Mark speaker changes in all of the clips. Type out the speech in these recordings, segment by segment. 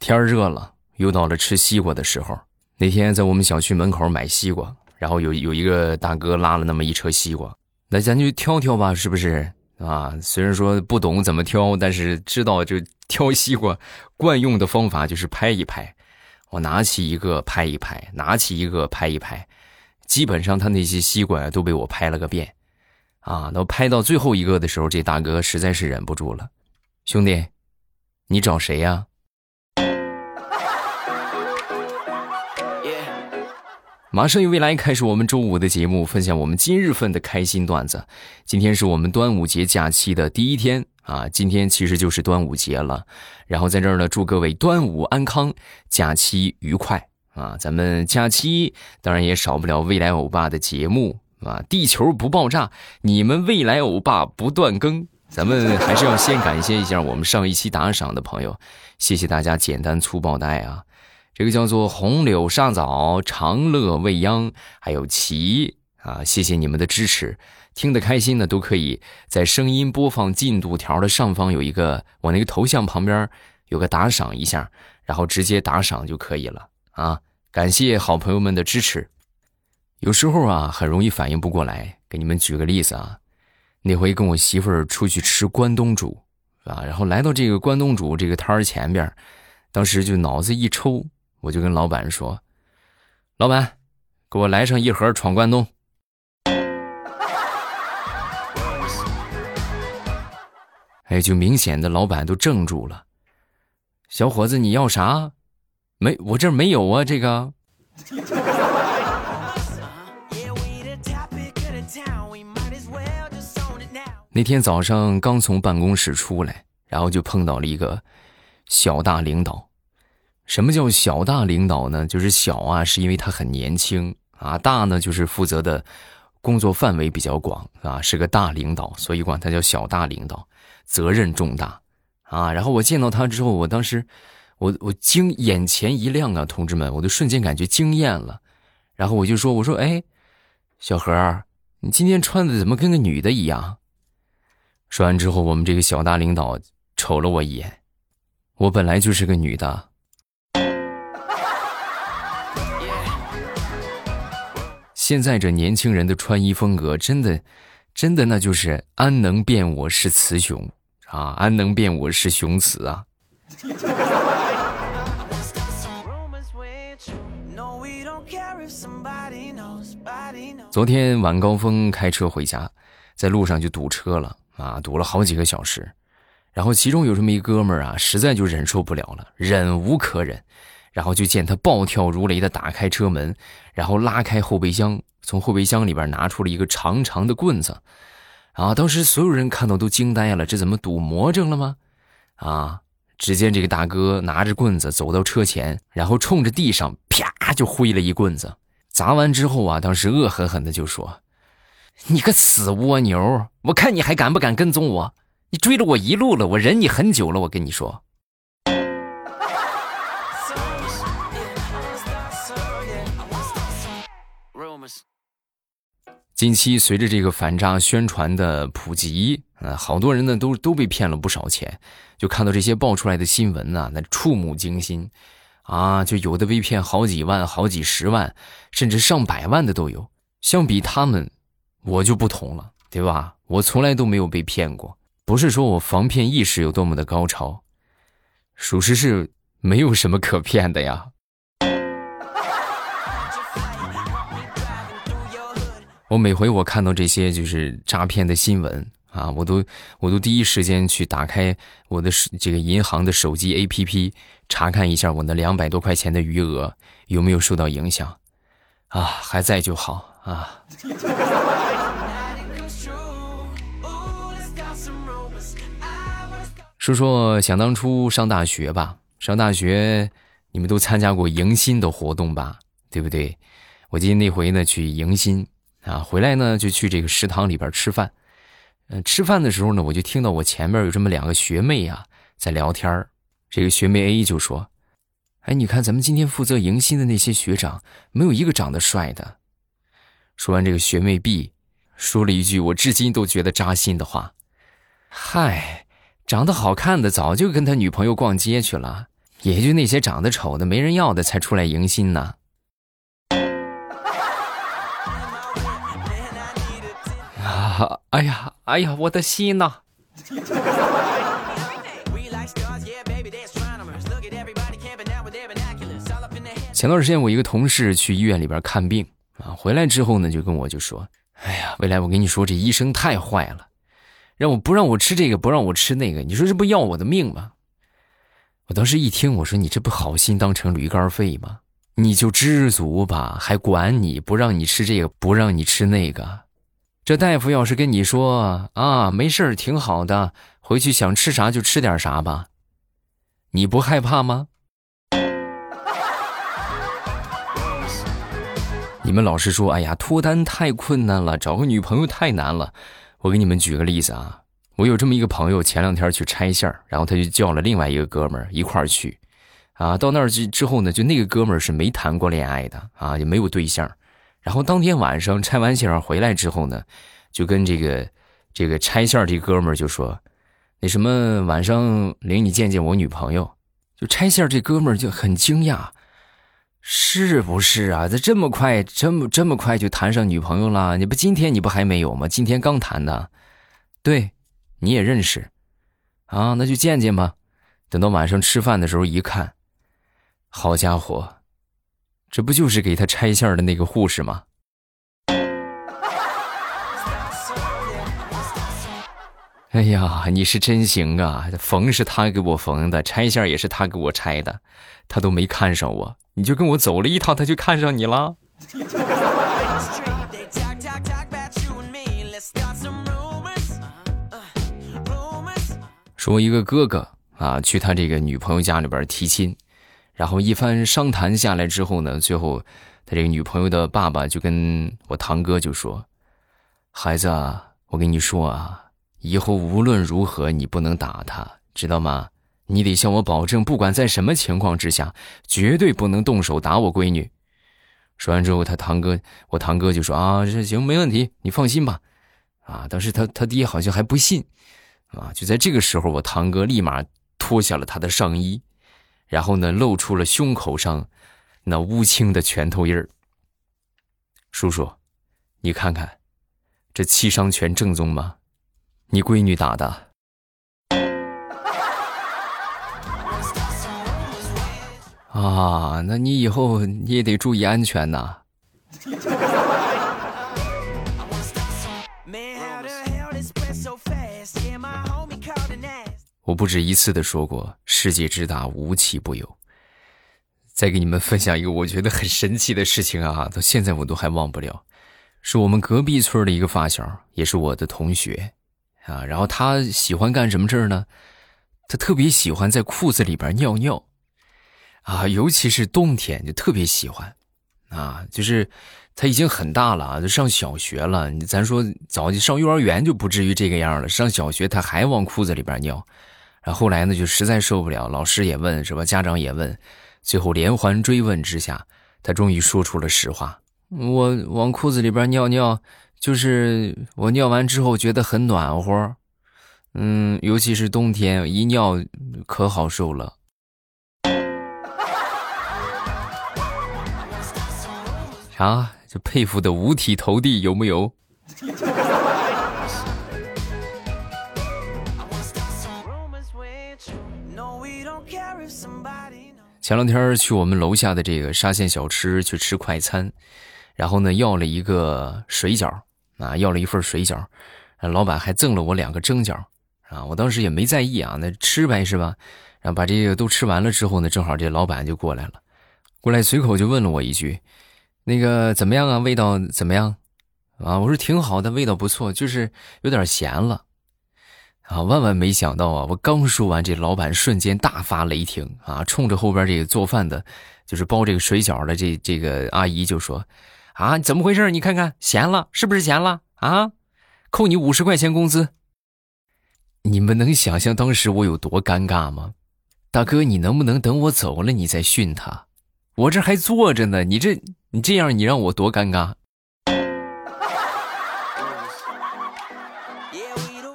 Speaker 1: 天热了，又到了吃西瓜的时候。那天在我们小区门口买西瓜，然后有有一个大哥拉了那么一车西瓜，那咱就挑挑吧，是不是啊？虽然说不懂怎么挑，但是知道就挑西瓜惯用的方法就是拍一拍。我拿起一个拍一拍，拿起一个拍一拍，基本上他那些西瓜都被我拍了个遍。啊，到拍到最后一个的时候，这大哥实在是忍不住了，兄弟，你找谁呀？马上与未来开始我们周五的节目，分享我们今日份的开心段子。今天是我们端午节假期的第一天啊，今天其实就是端午节了。然后在这儿呢，祝各位端午安康，假期愉快啊！咱们假期当然也少不了未来欧巴的节目啊，地球不爆炸，你们未来欧巴不断更。咱们还是要先感谢一下我们上一期打赏的朋友，谢谢大家简单粗暴的爱啊！这个叫做红柳上早、长乐未央，还有齐啊，谢谢你们的支持，听得开心的都可以在声音播放进度条的上方有一个我那个头像旁边有个打赏一下，然后直接打赏就可以了啊！感谢好朋友们的支持。有时候啊，很容易反应不过来，给你们举个例子啊，那回跟我媳妇儿出去吃关东煮啊，然后来到这个关东煮这个摊儿前边，当时就脑子一抽。我就跟老板说：“老板，给我来上一盒闯关东。”哎，就明显的老板都怔住了。小伙子，你要啥？没，我这没有啊，这个。那天早上刚从办公室出来，然后就碰到了一个小大领导。什么叫小大领导呢？就是小啊，是因为他很年轻啊；大呢，就是负责的工作范围比较广啊，是个大领导，所以管他叫小大领导，责任重大啊。然后我见到他之后，我当时我我惊眼前一亮啊，同志们，我都瞬间感觉惊艳了。然后我就说：“我说，哎，小何，你今天穿的怎么跟个女的一样？”说完之后，我们这个小大领导瞅了我一眼，我本来就是个女的。现在这年轻人的穿衣风格，真的，真的那就是安能辨我是雌雄啊？安能辨我是雄雌啊？昨天晚高峰开车回家，在路上就堵车了啊，堵了好几个小时。然后其中有这么一哥们儿啊，实在就忍受不了了，忍无可忍。然后就见他暴跳如雷的打开车门，然后拉开后备箱，从后备箱里边拿出了一个长长的棍子，啊！当时所有人看到都惊呆了，这怎么赌魔怔了吗？啊！只见这个大哥拿着棍子走到车前，然后冲着地上啪就挥了一棍子，砸完之后啊，当时恶狠狠的就说：“你个死蜗牛，我看你还敢不敢跟踪我？你追了我一路了，我忍你很久了，我跟你说。”近期随着这个反诈宣传的普及，啊，好多人呢都都被骗了不少钱。就看到这些爆出来的新闻呢，那触目惊心，啊，就有的被骗好几万、好几十万，甚至上百万的都有。相比他们，我就不同了，对吧？我从来都没有被骗过，不是说我防骗意识有多么的高超，属实是没有什么可骗的呀。我每回我看到这些就是诈骗的新闻啊，我都我都第一时间去打开我的这个银行的手机 APP 查看一下我那两百多块钱的余额有没有受到影响，啊，还在就好啊。说说想当初上大学吧，上大学你们都参加过迎新的活动吧，对不对？我记得那回呢去迎新。啊，回来呢就去这个食堂里边吃饭，嗯，吃饭的时候呢，我就听到我前面有这么两个学妹啊在聊天这个学妹 A 就说：“哎，你看咱们今天负责迎新的那些学长，没有一个长得帅的。”说完，这个学妹 B 说了一句我至今都觉得扎心的话：“嗨，长得好看的早就跟他女朋友逛街去了，也就那些长得丑的、没人要的才出来迎新呢。哎呀，哎呀，我的心呐！前段时间我一个同事去医院里边看病啊，回来之后呢，就跟我就说：“哎呀，未来我跟你说，这医生太坏了，让我不让我吃这个，不让我吃那个，你说这不要我的命吗？”我当时一听，我说：“你这不好心当成驴肝肺吗？你就知足吧，还管你不让你吃这个，不让你吃那个？这大夫要是跟你说啊，没事挺好的，回去想吃啥就吃点啥吧，你不害怕吗？”你们老是说，哎呀，脱单太困难了，找个女朋友太难了。我给你们举个例子啊，我有这么一个朋友，前两天去拆线然后他就叫了另外一个哥们儿一块儿去，啊，到那儿之之后呢，就那个哥们儿是没谈过恋爱的啊，也没有对象。然后当天晚上拆完线回来之后呢，就跟这个这个拆线这哥们儿就说，那什么晚上领你见见我女朋友。就拆线这哥们儿就很惊讶。是不是啊？这这么快，这么这么快就谈上女朋友了？你不今天你不还没有吗？今天刚谈的，对，你也认识，啊，那就见见吧。等到晚上吃饭的时候一看，好家伙，这不就是给他拆线的那个护士吗？哎呀，你是真行啊！缝是他给我缝的，拆线也是他给我拆的，他都没看上我。你就跟我走了一趟，他就看上你了。说一个哥哥啊，去他这个女朋友家里边提亲，然后一番商谈下来之后呢，最后他这个女朋友的爸爸就跟我堂哥就说：“孩子啊，我跟你说啊，以后无论如何你不能打他，知道吗？”你得向我保证，不管在什么情况之下，绝对不能动手打我闺女。说完之后，他堂哥，我堂哥就说：“啊，这行，没问题，你放心吧。”啊，当时他他爹好像还不信，啊，就在这个时候，我堂哥立马脱下了他的上衣，然后呢，露出了胸口上那乌青的拳头印儿。叔叔，你看看，这七伤拳正宗吗？你闺女打的。啊，那你以后你也得注意安全呐。我不止一次的说过，世界之大，无奇不有。再给你们分享一个我觉得很神奇的事情啊，到现在我都还忘不了，是我们隔壁村的一个发小，也是我的同学啊。然后他喜欢干什么事儿呢？他特别喜欢在裤子里边尿尿。啊，尤其是冬天就特别喜欢，啊，就是他已经很大了，就上小学了。咱说早就上幼儿园就不至于这个样了，上小学他还往裤子里边尿。然后后来呢，就实在受不了，老师也问是吧，家长也问，最后连环追问之下，他终于说出了实话：我往裤子里边尿尿，就是我尿完之后觉得很暖和，嗯，尤其是冬天一尿可好受了。啊，就佩服的五体投地，有木有？前两天去我们楼下的这个沙县小吃去吃快餐，然后呢要了一个水饺啊，要了一份水饺，老板还赠了我两个蒸饺啊，我当时也没在意啊，那吃呗是吧？然后把这个都吃完了之后呢，正好这老板就过来了，过来随口就问了我一句。那个怎么样啊？味道怎么样？啊，我说挺好的，味道不错，就是有点咸了。啊，万万没想到啊！我刚说完，这老板瞬间大发雷霆啊，冲着后边这个做饭的，就是包这个水饺的这这个阿姨就说：“啊，怎么回事？你看看咸了，是不是咸了？啊，扣你五十块钱工资。”你们能想象当时我有多尴尬吗？大哥，你能不能等我走了你再训他？我这还坐着呢，你这。你这样，你让我多尴尬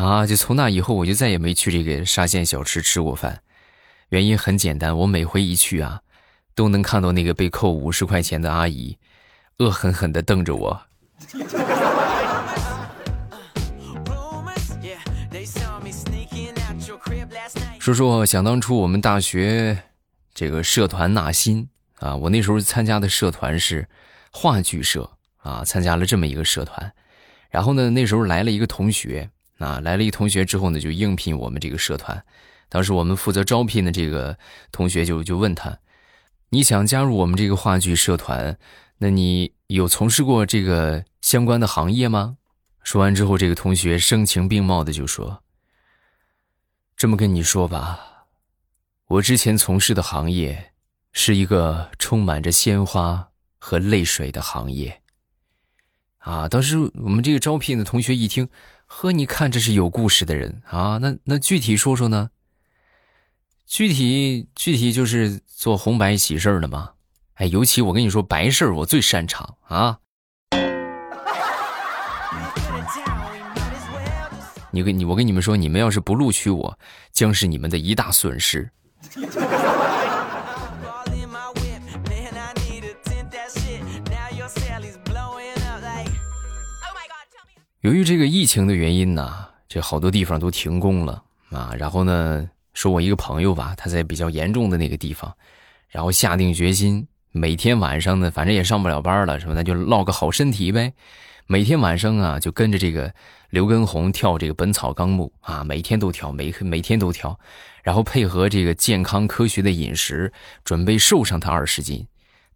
Speaker 1: 啊！就从那以后，我就再也没去这个沙县小吃吃过饭。原因很简单，我每回一去啊，都能看到那个被扣五十块钱的阿姨，恶狠狠地瞪着我。说说想当初我们大学这个社团纳新啊，我那时候参加的社团是话剧社啊，参加了这么一个社团。然后呢，那时候来了一个同学啊，来了一同学之后呢，就应聘我们这个社团。当时我们负责招聘的这个同学就就问他：“你想加入我们这个话剧社团？那你有从事过这个相关的行业吗？”说完之后，这个同学声情并茂的就说。这么跟你说吧，我之前从事的行业是一个充满着鲜花和泪水的行业。啊，当时我们这个招聘的同学一听，呵，你看这是有故事的人啊，那那具体说说呢？具体具体就是做红白喜事的嘛。哎，尤其我跟你说，白事我最擅长啊。你跟你我跟你们说，你们要是不录取我，将是你们的一大损失。由于这个疫情的原因呢，这好多地方都停工了啊。然后呢，说我一个朋友吧，他在比较严重的那个地方，然后下定决心，每天晚上呢，反正也上不了班了，是吧？那就落个好身体呗。每天晚上啊，就跟着这个刘畊宏跳这个《本草纲目》啊，每天都跳，每每天都跳，然后配合这个健康科学的饮食，准备瘦上他二十斤。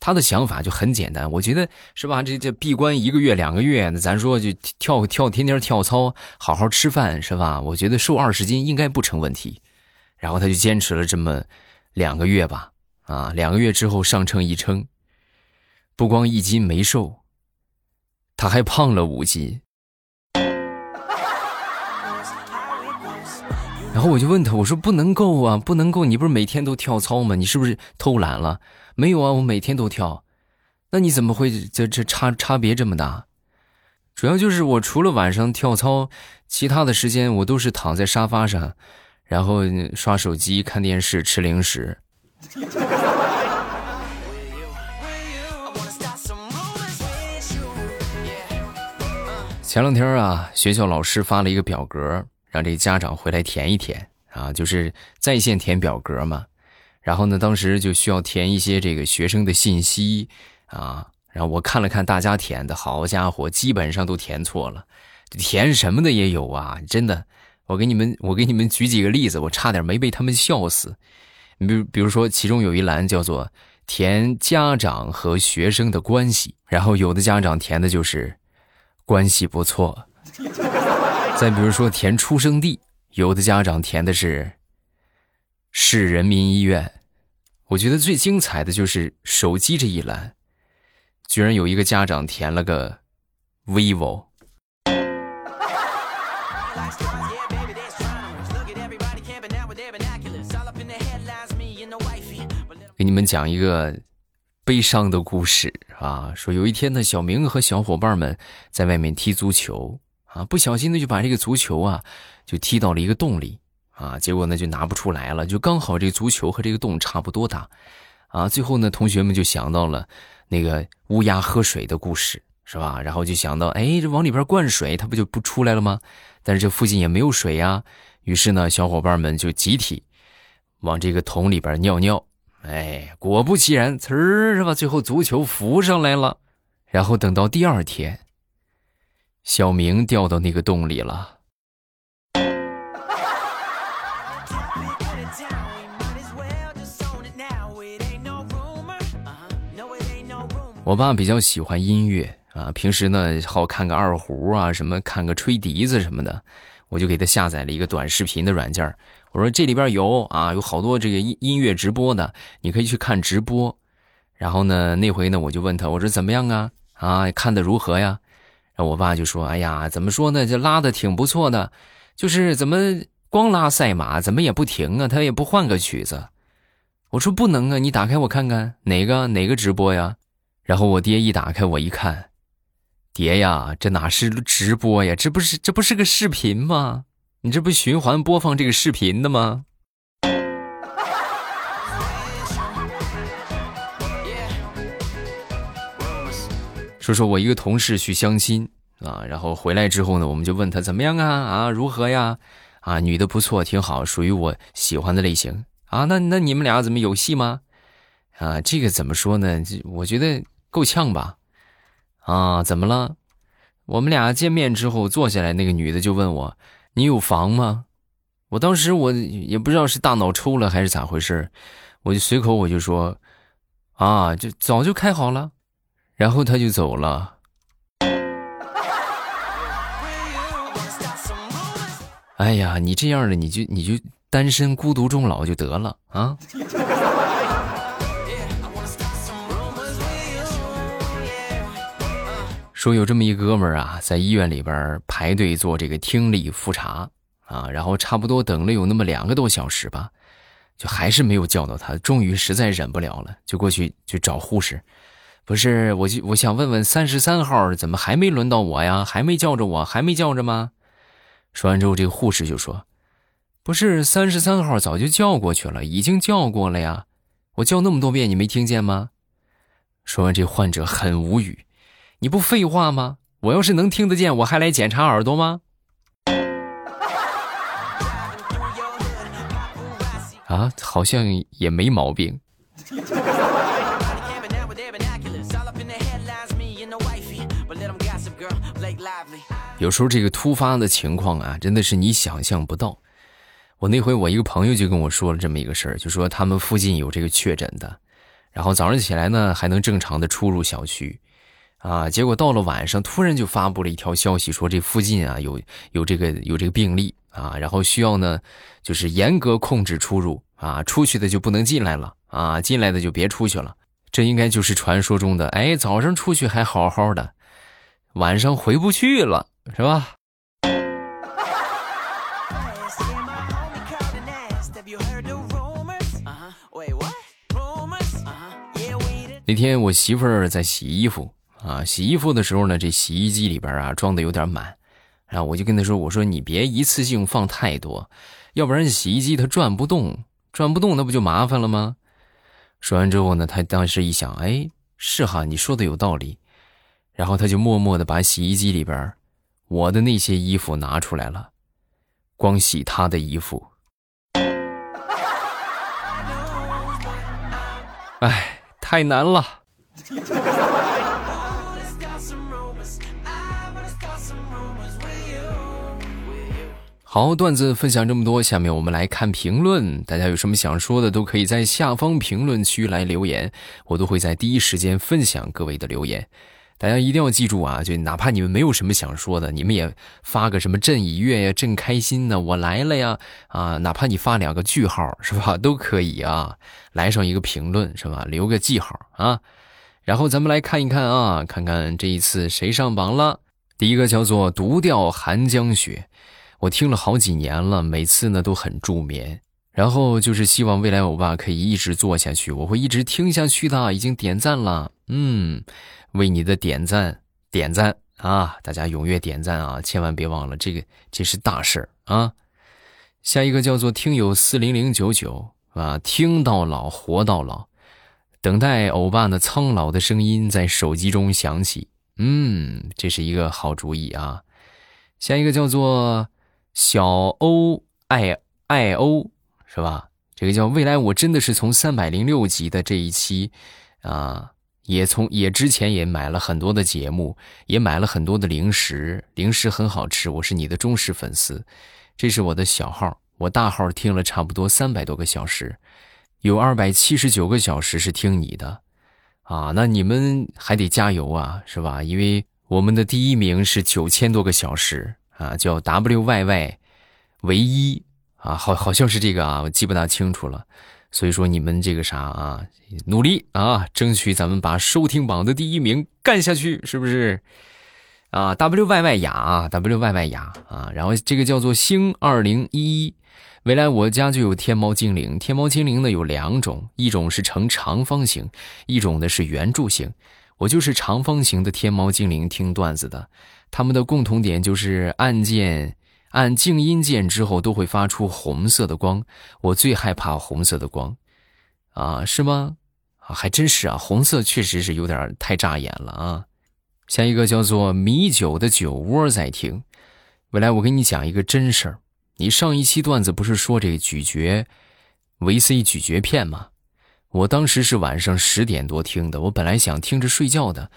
Speaker 1: 他的想法就很简单，我觉得是吧？这这闭关一个月、两个月，那咱说就跳跳，天天跳操，好好吃饭，是吧？我觉得瘦二十斤应该不成问题。然后他就坚持了这么两个月吧，啊，两个月之后上称一称，不光一斤没瘦。他还胖了五斤，然后我就问他，我说不能够啊，不能够，你不是每天都跳操吗？你是不是偷懒了？没有啊，我每天都跳，那你怎么会这这差差别这么大？主要就是我除了晚上跳操，其他的时间我都是躺在沙发上，然后刷手机、看电视、吃零食。前两天啊，学校老师发了一个表格，让这家长回来填一填啊，就是在线填表格嘛。然后呢，当时就需要填一些这个学生的信息啊。然后我看了看大家填的，好家伙，基本上都填错了，填什么的也有啊，真的。我给你们，我给你们举几个例子，我差点没被他们笑死。你比如，比如说，其中有一栏叫做填家长和学生的关系，然后有的家长填的就是。关系不错。再比如说填出生地，有的家长填的是市人民医院。我觉得最精彩的就是手机这一栏，居然有一个家长填了个 vivo。给你们讲一个。悲伤的故事啊，说有一天呢，小明和小伙伴们在外面踢足球啊，不小心呢就把这个足球啊就踢到了一个洞里啊，结果呢就拿不出来了，就刚好这足球和这个洞差不多大啊。最后呢，同学们就想到了那个乌鸦喝水的故事，是吧？然后就想到，哎，这往里边灌水，它不就不出来了吗？但是这附近也没有水呀，于是呢，小伙伴们就集体往这个桶里边尿尿。哎，果不其然，呲儿是吧？最后足球浮上来了，然后等到第二天，小明掉到那个洞里了。我爸比较喜欢音乐啊，平时呢好看个二胡啊，什么看个吹笛子什么的，我就给他下载了一个短视频的软件我说这里边有啊，有好多这个音音乐直播的，你可以去看直播。然后呢，那回呢，我就问他，我说怎么样啊？啊，看的如何呀？然后我爸就说：“哎呀，怎么说呢？这拉的挺不错的，就是怎么光拉赛马，怎么也不停啊？他也不换个曲子。”我说：“不能啊，你打开我看看哪个哪个直播呀？”然后我爹一打开我一看爹呀这哪是直播呀？这不是这不是个视频吗？你这不循环播放这个视频的吗？说说我一个同事去相亲啊然后回来之后呢我们就问他怎么样啊？啊如何呀？啊女的不错挺好属于我喜欢的类型。啊那那你们俩怎么有戏吗？啊这个怎么说呢？我觉得够呛吧。啊，怎么了？我们俩见面之后坐下来，那个女的就问我：“你有房吗？”我当时我也不知道是大脑抽了还是咋回事，我就随口我就说：“啊，就早就开好了。”然后他就走了。哎呀，你这样的你就你就单身孤独终老就得了啊。说有这么一哥们儿啊，在医院里边排队做这个听力复查啊，然后差不多等了有那么两个多小时吧，就还是没有叫到他。终于实在忍不了了，就过去去找护士。不是，我就我想问问三十三号怎么还没轮到我呀？还没叫着我？还没叫着吗？说完之后，这个护士就说：“不是三十三号早就叫过去了，已经叫过了呀。我叫那么多遍，你没听见吗？”说完，这患者很无语。你不废话吗？我要是能听得见，我还来检查耳朵吗？啊，好像也没毛病。有时候这个突发的情况啊，真的是你想象不到。我那回我一个朋友就跟我说了这么一个事儿，就说他们附近有这个确诊的，然后早上起来呢还能正常的出入小区。啊！结果到了晚上，突然就发布了一条消息，说这附近啊有有这个有这个病例啊，然后需要呢，就是严格控制出入啊，出去的就不能进来了啊，进来的就别出去了。这应该就是传说中的，哎，早上出去还好好的，晚上回不去了，是吧？那天我媳妇儿在洗衣服。啊，洗衣服的时候呢，这洗衣机里边啊装的有点满，然后我就跟他说：“我说你别一次性放太多，要不然洗衣机它转不动，转不动那不就麻烦了吗？”说完之后呢，他当时一想，哎，是哈，你说的有道理，然后他就默默的把洗衣机里边我的那些衣服拿出来了，光洗他的衣服，哎，太难了。好，段子分享这么多，下面我们来看评论。大家有什么想说的，都可以在下方评论区来留言，我都会在第一时间分享各位的留言。大家一定要记住啊，就哪怕你们没有什么想说的，你们也发个什么朕已阅呀、朕开心呢、我来了呀啊，哪怕你发两个句号是吧，都可以啊，来上一个评论是吧，留个记号啊。然后咱们来看一看啊，看看这一次谁上榜了。第一个叫做独钓寒江雪。我听了好几年了，每次呢都很助眠。然后就是希望未来欧巴可以一直做下去，我会一直听下去的。已经点赞了，嗯，为你的点赞点赞啊！大家踊跃点赞啊，千万别忘了这个，这是大事儿啊！下一个叫做听友四零零九九啊，听到老活到老，等待欧巴的苍老的声音在手机中响起。嗯，这是一个好主意啊！下一个叫做。小欧爱爱欧是吧？这个叫未来，我真的是从三百零六集的这一期，啊，也从也之前也买了很多的节目，也买了很多的零食，零食很好吃。我是你的忠实粉丝，这是我的小号，我大号听了差不多三百多个小时，有二百七十九个小时是听你的，啊，那你们还得加油啊，是吧？因为我们的第一名是九千多个小时。啊，叫 W Y Y，唯一啊，好好像是这个啊，我记不大清楚了。所以说你们这个啥啊，努力啊，争取咱们把收听榜的第一名干下去，是不是？啊，W Y Y 雅，W Y Y 雅啊，然后这个叫做星二零一一，未来我家就有天猫精灵，天猫精灵呢有两种，一种是呈长方形，一种呢是圆柱形，我就是长方形的天猫精灵听段子的。他们的共同点就是按键按静音键之后都会发出红色的光，我最害怕红色的光，啊，是吗？啊，还真是啊，红色确实是有点太扎眼了啊。下一个叫做米酒的酒窝在听。未来我跟你讲一个真事儿，你上一期段子不是说这个咀嚼维 C 咀嚼片吗？我当时是晚上十点多听的，我本来想听着睡觉的，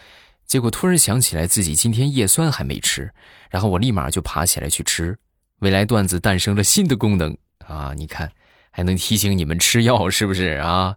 Speaker 1: 结果突然想起来自己今天叶酸还没吃，然后我立马就爬起来去吃。未来段子诞生了新的功能啊！你看，还能提醒你们吃药，是不是啊？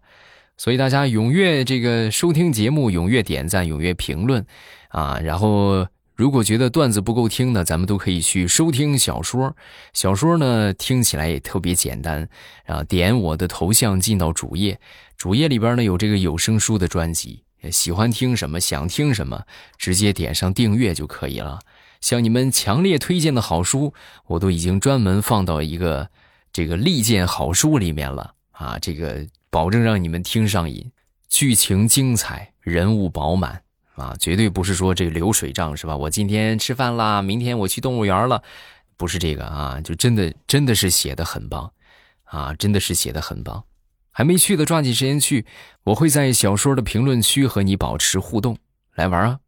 Speaker 1: 所以大家踊跃这个收听节目，踊跃点赞，踊跃评论啊！然后如果觉得段子不够听呢，咱们都可以去收听小说。小说呢听起来也特别简单啊，点我的头像进到主页，主页里边呢有这个有声书的专辑，喜欢听什么，想听什么，直接点上订阅就可以了。向你们强烈推荐的好书，我都已经专门放到一个这个利剑好书里面了啊！这个保证让你们听上瘾，剧情精彩，人物饱满啊！绝对不是说这个流水账是吧？我今天吃饭啦，明天我去动物园了，不是这个啊！就真的真的是写的很棒啊！真的是写的很棒，还没去的抓紧时间去，我会在小说的评论区和你保持互动，来玩啊！